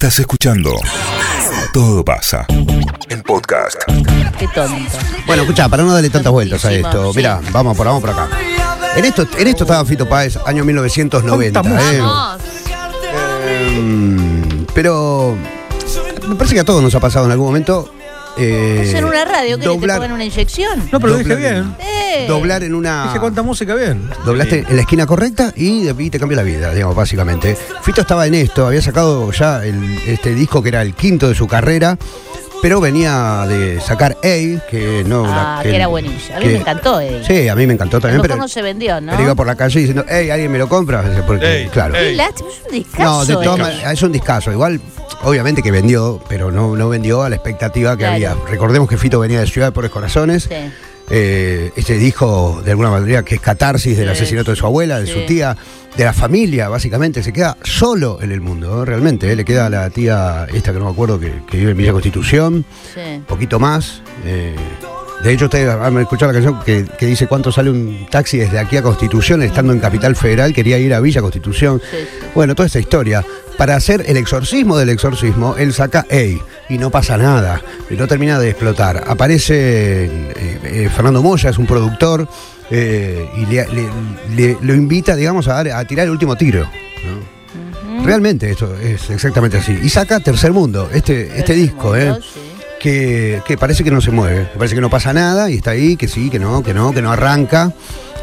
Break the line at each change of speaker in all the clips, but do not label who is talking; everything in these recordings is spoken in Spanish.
Estás escuchando Todo pasa. El podcast.
Qué tonto.
Bueno, escucha, para no darle tantas vueltas a esto, mira, vamos por, vamos por acá. En esto, en esto estaba Fito Páez, año 1990. ¿eh? Mm, pero me parece que a todos nos ha pasado en algún momento. Eh,
Eso en una radio que te
doblar,
pongan una inyección.
No, pero lo dije bien.
Eh.
Doblar en una.
Dije cuánta música bien.
Doblaste en la esquina correcta y, y te cambió la vida, digamos, básicamente. Fito estaba en esto, había sacado ya el- este disco que era el quinto de su carrera, pero venía de sacar A, que no.
Ah, que era buenísimo. A mí
que-
me encantó, eh.
Sí, a mí me encantó también, pero.
no se vendió, ¿no?
pero iba por la calle diciendo, hey, ¿alguien me lo compra? Porque,
Ey,
claro.
ey.
Qué es un discazo.
No, de todas maneras, es un discazo. Igual, obviamente que vendió, pero no, no vendió a la expectativa que
Claro.
había. Recordemos que Fito venía de Ciudad de Pobres Corazones.
Sí.
Eh, este disco, de alguna manera, que es catarsis del
Sí,
asesinato de su abuela, de
sí.
su tía, de la familia, básicamente. Se queda solo en el mundo, ¿no? realmente. ¿eh? Le queda a la tía, esta que no me acuerdo, que, que vive en Villa Constitución, un poquito más. eh, de hecho, ustedes han escuchado la canción que, que dice cuánto sale un taxi desde aquí a Constitución, estando en Capital Federal, quería ir a Villa Constitución. Bueno, toda esta historia. Para hacer el exorcismo del exorcismo, él saca Ey y no pasa nada. Y no termina de explotar. Aparece eh, eh, Fernando Moya, es un productor, eh, y le, le- le- lo invita, digamos, a, dar- a tirar el último tiro. ¿no? Realmente esto es exactamente así. Y saca Tercer Mundo, este, este disco, ¿eh?
sí.
que, que parece que no se mueve, que parece que no pasa nada y está ahí, que sí, que no, que no, que no arranca.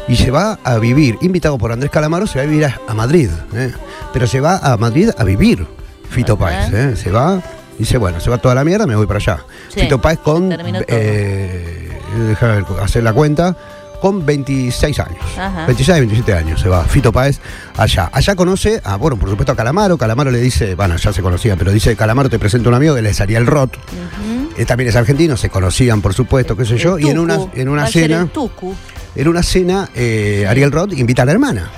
Y se va a vivir, invitado por Andrés Calamaro, se va a vivir a, a Madrid. ¿eh? Pero se va a Madrid a vivir, Fito
Ajá.
Páez. ¿eh? Se va, dice, bueno, se va toda la mierda, me voy para allá.
Sí,
Fito Páez con,
todo.
eh, déjame hacer la cuenta, con 26 años.
Ajá.
26, 27 años se va Fito Páez allá. Allá conoce, a, bueno, por supuesto a Calamaro. Calamaro le dice, bueno, ya se conocía, pero dice, Calamaro te presenta un amigo que es Ariel Roth. Él también es argentino, se conocían, por supuesto, qué sé yo.
El
Y en una, en una cena,
el tucu.
En una cena, eh, Ariel Roth invita a la hermana,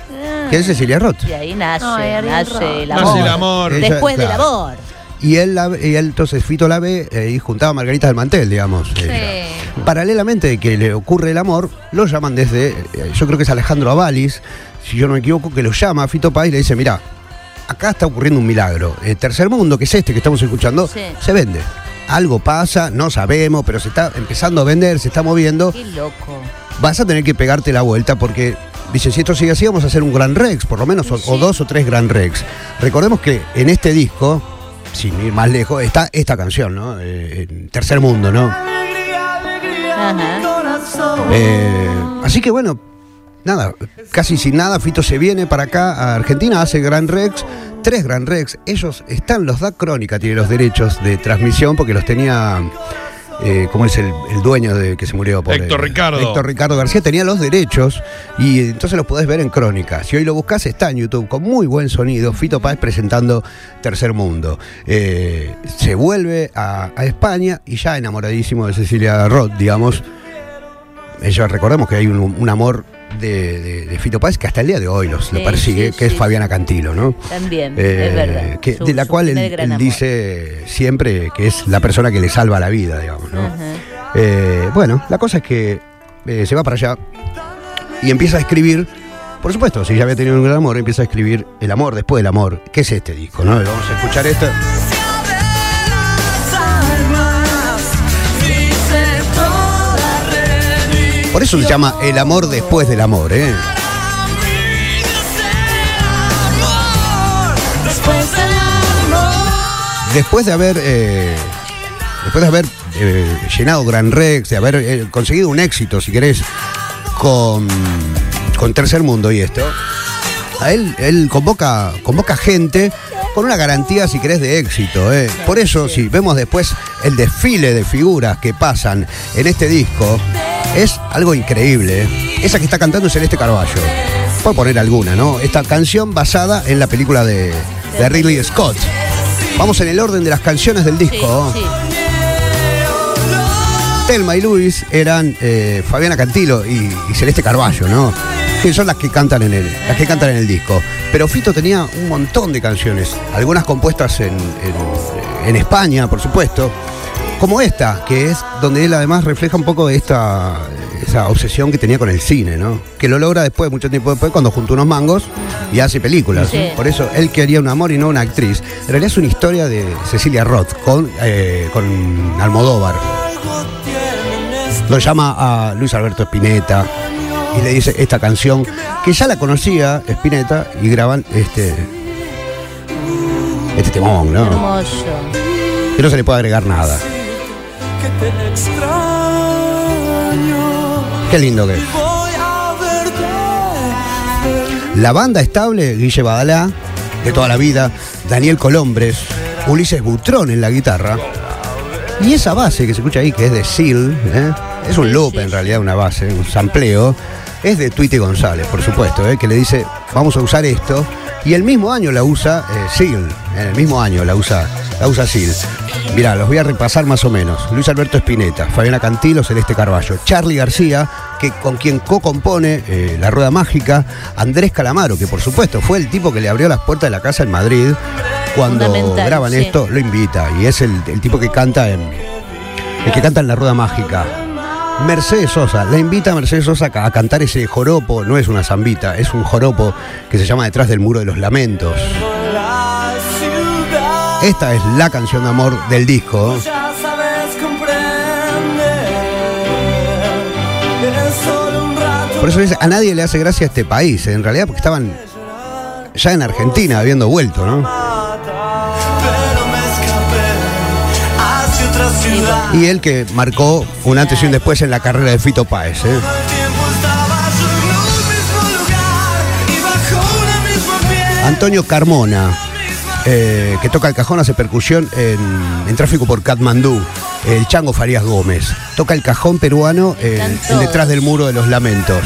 que es Cecilia Roth.
Y ahí nace,
Ay,
nace
Roth.
el
Nace
amor.
el amor.
Ella-
Después del amor.
Y él, la- y él, entonces Fito la ve eh, y juntaba Margarita del Mantel, digamos. eh, Paralelamente de que le ocurre el amor, lo llaman desde, eh, yo creo que es Alejandro Avalis, si yo no me equivoco, que lo llama a Fito Páez y le dice, mira, acá está ocurriendo un milagro. El tercer mundo, que es este que estamos escuchando,
Sí.
se vende. Algo pasa, no sabemos, pero se está empezando a vender, se está moviendo.
Qué loco.
Vas a tener que pegarte la vuelta porque, dice, si esto sigue así, vamos a hacer un Gran Rex, por lo menos, o, o dos o tres Gran Rex. Recordemos que en este disco, sin ir más lejos, está esta canción, ¿no? Eh, en Tercer Mundo, ¿no?
Ajá.
Eh, así que bueno, nada, casi sin nada, Fito se viene para acá a Argentina, hace Gran Rex, tres Gran Rex. Ellos están, los da Crónica, tiene los derechos de transmisión porque los tenía. Eh, ¿Cómo es el, el dueño de que se murió? Por
Héctor Ricardo.
Héctor Ricardo García tenía los derechos y entonces los podés ver en Crónica. Si hoy lo buscas, está en YouTube con muy buen sonido. Fito Páez presentando Tercer Mundo. Eh, se vuelve a, a España y ya enamoradísimo de Cecilia Roth, digamos. Ella, recordemos que hay un, un amor de, de- de Fito Páez que hasta el día de hoy los, lo persigue,
sí,
que es
sí,
Fabiana Cantilo, ¿no?
También,
Eh,
es verdad.
que-
Su-
de la cual él, dice siempre que es la persona que le salva la vida, digamos, ¿no? Eh, bueno, la cosa es que eh, se va para allá y empieza a escribir. Por supuesto, si ya había tenido un gran amor, empieza a escribir el amor después del amor, que es este disco, ¿no? Vamos a escuchar esto. Eso se llama El amor después del amor, ¿eh? Después de haber, eh, después de haber eh, llenado Gran Rex, de haber eh, conseguido un éxito, si querés, con, con Tercer Mundo y esto, a él, él convoca, convoca gente con una garantía, si querés, de éxito. ¿eh? Por eso, si vemos después el desfile de figuras que pasan en este disco, es algo increíble. ¿eh? Esa que está cantando es Celeste Carballo. Puedo poner alguna, ¿no? Esta canción basada en la película de, de Ridley Scott. Vamos en el orden de las canciones del
Sí,
disco.
sí.
Telma y Luis eran eh, Fabiana Cantilo y, y Celeste Carballo, ¿no? Que son las que cantan en el, las que cantan en el disco. Pero Fito tenía un montón de canciones, algunas compuestas en, en- en España, por supuesto, como esta, que es donde él además refleja un poco esta esa obsesión que tenía con el cine, ¿no? Que lo logra después, mucho tiempo después, cuando junta unos mangos y hace películas.
Sí.
Por eso él quería un amor y no una actriz. En realidad es una historia de Cecilia Roth con, eh, con Almodóvar. Lo llama a Luis Alberto Spinetta y le dice esta canción que ya la conocía Spinetta y graban este este temón, ¿no?
Hermoso.
Que no se le puede agregar nada.
Que te extraño.
Qué lindo que es.
Voy a verte.
La banda estable, Guille Badalá, de toda la vida, Daniel Colombres, Ulises Butrón en la guitarra. Y esa base que se escucha ahí, que es de Seal, ¿eh? es un loop en realidad, una base, un sampleo, es de Tweety González, por supuesto, ¿eh? que le dice, vamos a usar esto. Y el mismo año la usa eh, Seal, en el mismo año la usa, la usa Seal. Mirá, los voy a repasar más o menos. Luis Alberto Spinetta, Fabiana Cantilo, Celeste Carballo, Charlie García, que con quien co-compone eh, La Rueda Mágica, Andrés Calamaro, que por supuesto fue el tipo que le abrió las puertas de la casa en Madrid. Cuando graban
sí.
esto, lo invita. Y es el, el tipo que canta en. El que canta en La Rueda Mágica. Mercedes Sosa, la invita a Mercedes Sosa a cantar ese joropo, no es una zambita, es un joropo que se llama Detrás del Muro de los Lamentos. Esta es la canción de amor del disco.
Ya sabes.
Por eso dice, a nadie le hace gracia este país, en realidad porque estaban ya en Argentina habiendo vuelto, ¿no? Y él que marcó un antes y un después en la carrera de Fito Páez. ¿eh? Antonio Carmona, eh, que toca el cajón, hace percusión en, en tráfico por Katmandú. El Chango Farías Gómez. Toca el cajón peruano en, detrás del muro de los lamentos.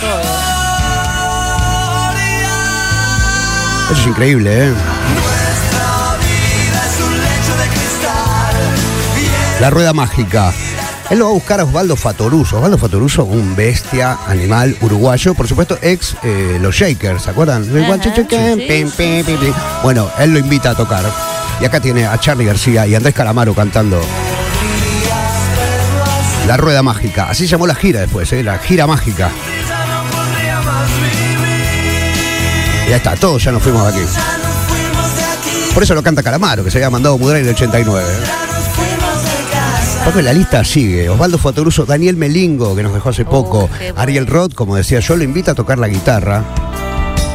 Eso es increíble, ¿eh? La rueda mágica. Él lo va a buscar a Osvaldo Fatoruso. Osvaldo Fatoruso, un bestia, animal uruguayo, por supuesto, ex eh, los Shakers, ¿se acuerdan?
Ajá, sí,
Pim, pim, pim, pim. Bueno, él lo invita a tocar. Y acá tiene a Charlie García y Andrés Calamaro cantando La Rueda Mágica. Así llamó la gira después, ¿eh? la gira mágica.
ya.
Y está, todos ya nos fuimos de aquí.
Ya nos fuimos de aquí.
Por eso lo canta Calamaro, que se había mandado a mudar en el 89. ¿eh? La lista sigue. Osvaldo Fatoruso, Daniel Melingo, que nos dejó hace poco.
qué bueno.
Ariel Roth, como decía yo, lo invita a tocar la guitarra.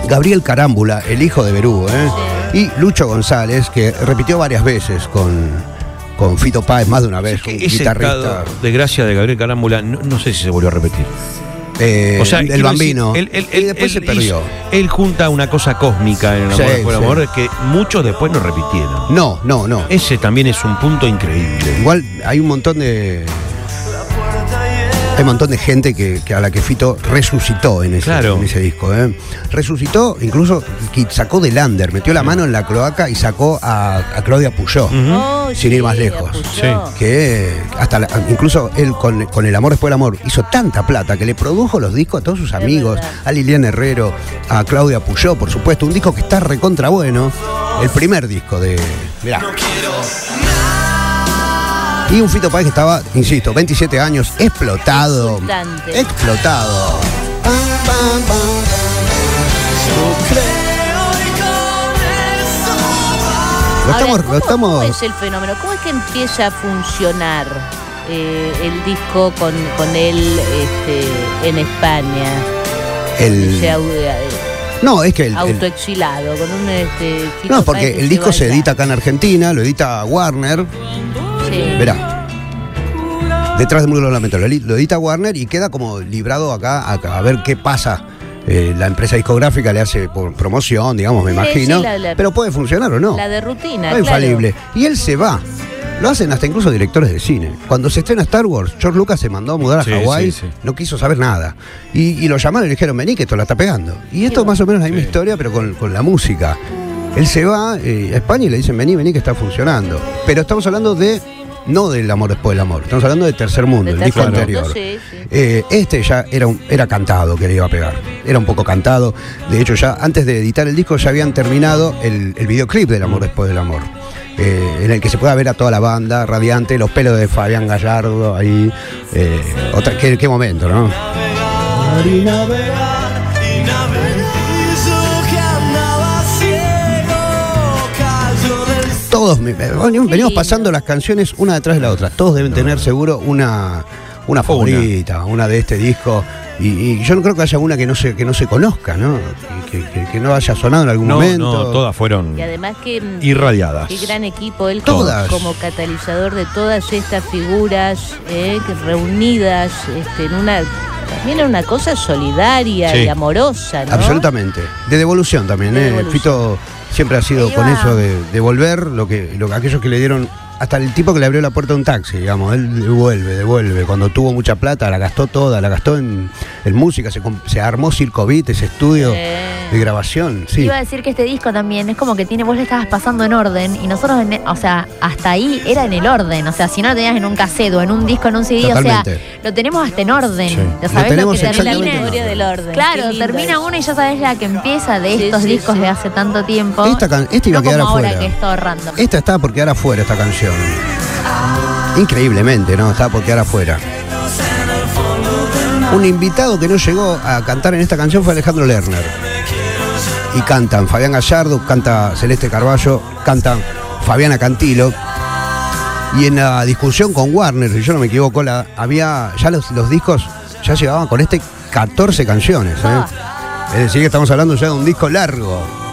Gabriel Carámbula, el hijo de Berú, ¿eh? Y Lucho González, que repitió varias veces con, con Fito Páez, más de una vez, un
Ese
guitarrista.
de gracia de Gabriel Carámbula, no, no sé si se volvió a repetir.
Eh,
O sea,
el bambino.
decir, él, él-
y después
él
se perdió.
él junta una cosa cósmica en el amor
Sí,
por
sí.
amor que muchos después no repitieron.
No, no, no.
Ese también es un punto increíble.
Igual hay un montón de. Hay un montón de gente que, que a la que Fito resucitó en ese,
Claro.
en ese disco. ¿eh? Resucitó, incluso sacó del under, metió la mano en la cloaca y sacó a, a Claudia Puyó.
Oh,
Sin ir más lejos. Que hasta la- incluso él con, con El Amor Después del Amor hizo tanta plata que le produjo los discos a todos sus amigos, a Liliana Herrero, a Claudia Puyó, por supuesto. Un disco que está recontra bueno. El primer disco de. Mirá. Y un Fito Páez que estaba, insisto, 27 años, explotado.
Exultante.
Explotado. Pam, pam, pam. Lo
Ahora,
estamos, lo
¿cómo-
estamos.
¿Cómo es el fenómeno? ¿Cómo es que empieza a funcionar eh, el disco con, con él este, en España?
el-
eh,
no, es que el, el-
autoexilado, con un este,
no, porque
que
el disco se edita acá en Argentina, lo edita Warner.
Sí.
Verá. Detrás del muro de los lamentos. Lo, edita Warner y queda como librado acá a, a ver qué pasa. Eh, la empresa discográfica le hace por promoción, digamos, me
Sí,
imagino.
sí, la- la-
pero puede funcionar o no.
La de rutina,
No es
claro.
infalible. Y él se va. Lo hacen hasta incluso directores de cine. Cuando se estrena Star Wars, George Lucas se mandó a mudar a
Sí,
Hawái,
sí, sí.
no quiso saber nada. Y, y lo llamaron y le dijeron, vení que esto la está pegando. Y esto es más o menos la misma historia, pero con, con la música. Él se va eh, a España y le dicen, vení, vení que está funcionando. Pero estamos hablando de, no del amor después del amor, estamos hablando de Tercer Mundo,
De
el disco anterior.
sí, sí.
Eh, este ya era, un- era cantado que le iba a pegar. Era un poco cantado. De hecho, ya antes de editar el disco ya habían terminado el, el videoclip del amor después del amor. eh, en el que se pueda ver a toda la banda radiante, los pelos de Fabián Gallardo ahí. eh, otra, qué, qué momento, ¿no? Todos, venimos pasando las canciones una detrás de la otra. Todos deben tener seguro una, una favorita, una de este disco. Y, y yo no creo que haya una que no se, que no se conozca, ¿no? Que, que- que no haya sonado en algún
No,
momento.
no, todas fueron
Y además que mm,
irradiadas.
Qué gran equipo, él
Todas.
como, como catalizador de todas estas figuras eh, reunidas este, en una también en una cosa solidaria
Sí.
y amorosa, ¿no?
Absolutamente. De devolución también,
De
¿eh?
devolución.
Fito siempre ha sido con eso de devolver lo que, lo, aquellos que le dieron. Hasta el tipo que le abrió la puerta a un taxi, digamos, él devuelve, devuelve. Cuando tuvo mucha plata, la gastó toda, la gastó en, en música, se, armó Circo Beat, ese estudio
Eh.
de grabación. Sí.
Iba a decir que este disco también es como que tiene, vos le estabas pasando en orden y nosotros, en- o sea, hasta ahí era en el orden. O sea, si no lo tenías en un cassette o en un disco, en un CD, o sea, lo tenemos hasta en orden.
Sí.
Ya
Lo
sabés
tenemos
que
Es la
exactamente en
del orden.
Claro, termina
eso.
una y ya sabes la que empieza de
Sí,
estos
sí,
discos
sí.
de hace tanto tiempo.
Esta, esta iba
no
a quedar afuera.
que es todo random.
Esta estaba por quedar afuera, esta canción. Increíblemente, ¿no? Estaba por quedar afuera. Un invitado que no llegó a cantar en esta canción fue Alejandro Lerner. Y cantan Fabián Gallardo, canta Celeste Carballo, cantan Fabiana Cantilo. Y en la discusión con Warner, si yo no me equivoco, la, había ya los, los discos ya llegaban con este 14 canciones. ¿eh?
Ah.
Es decir, que estamos hablando ya de un disco largo.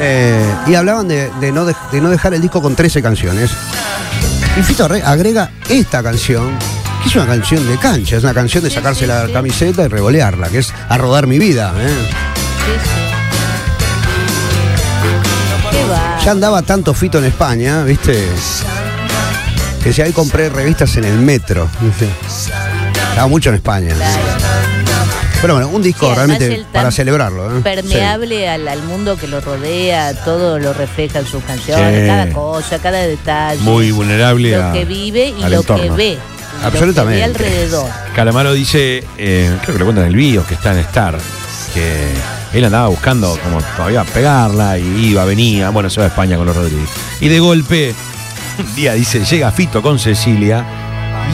Eh, y hablaban de, de no dej- de no dejar el disco con 13 canciones. Y Fito Re- agrega esta canción, que es una canción de cancha, es una canción de sacarse la camiseta y revolearla, que es a rodar mi vida. ¿eh? Ya andaba tanto Fito en España, ¿viste? Que si ahí compré revistas en el metro. ¿viste? Estaba mucho en España. Pero bueno, un disco
Sí,
realmente para celebrarlo. ¿eh?
Permeable al, al mundo que lo rodea, todo lo refleja en sus canciones,
Sí.
cada cosa, cada detalle.
Muy vulnerable
Lo
a-
que vive y lo que ve.
Absolutamente.
Lo que ve alrededor.
Calamaro dice, eh, creo que lo cuenta en el video que está en Star, que él andaba buscando como todavía pegarla y iba, venía, bueno, se va a España con los Rodríguez. Y de golpe, un día dice, llega Fito con Cecilia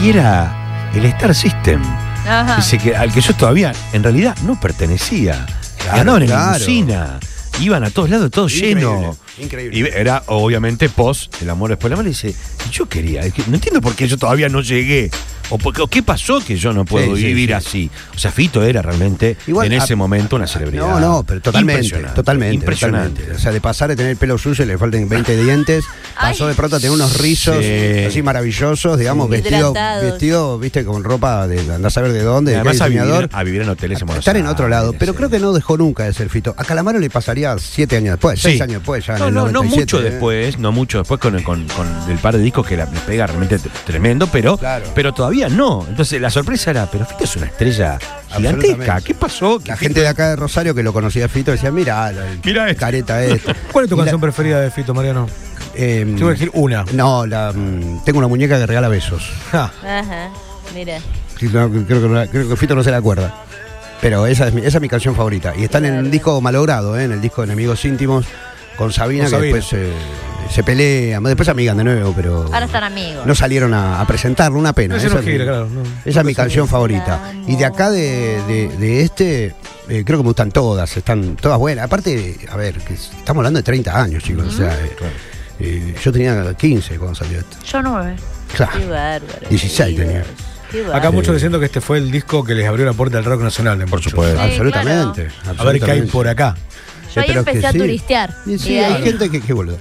y era el Star System.
Ajá.
Dice que al que yo todavía en realidad no pertenecía.
Claro,
Andaban en
claro.
limusina. Iban a todos lados, todo
Increíble,
lleno.
increíble.
Y era obviamente post el amor después de la muerte. Dice, "Y yo quería, es que no entiendo por qué yo todavía no llegué. O, por qué, o qué pasó que yo no puedo
Sí,
vivir
sí.
así. O sea, Fito era realmente
Igual,
en ese
a-
momento una celebridad.
No, no, pero totalmente,
Impresionante,
totalmente,
Impresionante.
totalmente. O sea, de pasar de tener el pelo sucio y le faltan 20 dientes, pasó de pronto a tener unos rizos
Sí.
así maravillosos, digamos,
Sí.
vestido, vestido, viste, con ropa de andás a ver de dónde,
Y
de
a vivir,
diseñador.
a vivir en hoteles en Buenos
Estar en otro lado, pero
sí.
creo que no dejó nunca de ser Fito. A Calamaro le pasaría siete años después, seis
Sí.
años después, ya en
No,
el
no, no
97,
mucho
¿eh?
después, no mucho después con, el- con, con el par de discos que la, le pega realmente tremendo, pero,
Claro.
pero todavía no. Entonces la sorpresa era, pero Fito es una estrella gigantesca. ¿Qué pasó?
La
¿Qué-
gente de acá de Rosario que lo conocía a Fito decía, mira,
Mira esto".
careta esto.
¿Cuál es tu
Y la-
canción preferida de Fito, Mariano?
eh,
voy a decir una.
No, la, mm, tengo una muñeca que regala besos.
Ajá, mira.
Sí, no, creo, que, no- creo que Fito no se la acuerda. Pero esa es mi, esa es mi canción favorita. Y está en el disco malogrado, ¿eh? en el disco de Enemigos Íntimos, con Sabina,
Con
que
Sabina.
después eh, se pelean. Después amigan de nuevo, pero.
Ahora están amigos.
No salieron a, a presentarlo, una pena. Esa,
no
es mi-
gira, claro, no.
esa es mi canción favorita. Y de acá de, de- de este, eh, creo que me gustan todas, están todas buenas. Aparte, a ver, que estamos hablando de 30 años, chicos. O sea, eh, eh, yo tenía 15 cuando salió esto.
Yo nueve.
Claro.
Qué bárbaro.
16
queridos.
tenía.
Qué
Acá muchos diciendo que este fue el disco que les abrió la puerta del rock nacional.
Por supuesto.
Sí,
absolutamente,
A ver qué hay por acá.
Yo ahí
pero
empecé a
sí.
turistear.
Y sí,
Y de
hay
ahí-
gente que, qué boludo.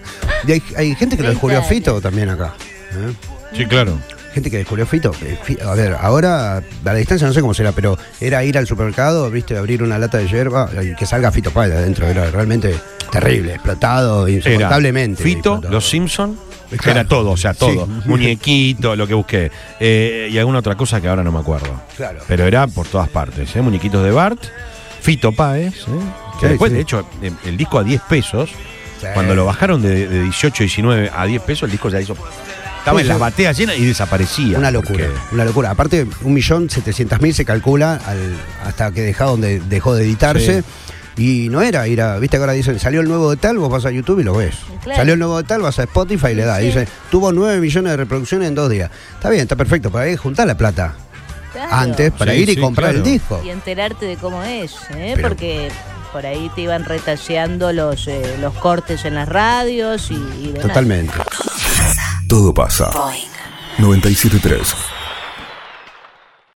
Y hay, hay gente que lo descubrió a Fito también acá. ¿eh?
Sí, claro.
Gente que descubrió Fito. eh, Fi- A ver, ahora a la distancia no sé cómo será, pero era ir al supermercado, viste, abrir una lata de hierba y que salga Fito Páez de adentro. Era realmente terrible, explotado,
Era
insoportablemente.
Fito,
explotado.
Los Simpson,
Claro.
era todo, o sea, todo.
Sí.
Muñequito, lo que busqué. Eh, y alguna otra cosa que ahora no me acuerdo.
Claro.
Pero era por todas partes, ¿eh? Muñequitos de Bart, Fito Páez, ¿eh? Que después, de hecho, em, el disco a 10 pesos, cuando lo bajaron de, de, 18, 19 a 10 pesos, el disco ya hizo. Estaba en las bateas llenas y desaparecía.
Una locura, una locura. Aparte, 1.700.000 se calcula hasta que dejó donde dejó de editarse. Y no era ir a, viste ahora dicen, salió el nuevo de tal, vos vas a YouTube y lo ves. Salió el nuevo de tal, vas a Spotify y le das.
Sí.
Dicen, tuvo 9 millones de reproducciones en dos días. Está bien, está perfecto, para ir juntar la plata. Antes, para ir y comprar el disco.
Y enterarte de cómo es, ¿eh? Porque por ahí te iban retaseando los, eh, los cortes en las radios y.
Totalmente.
Todo pasa. 973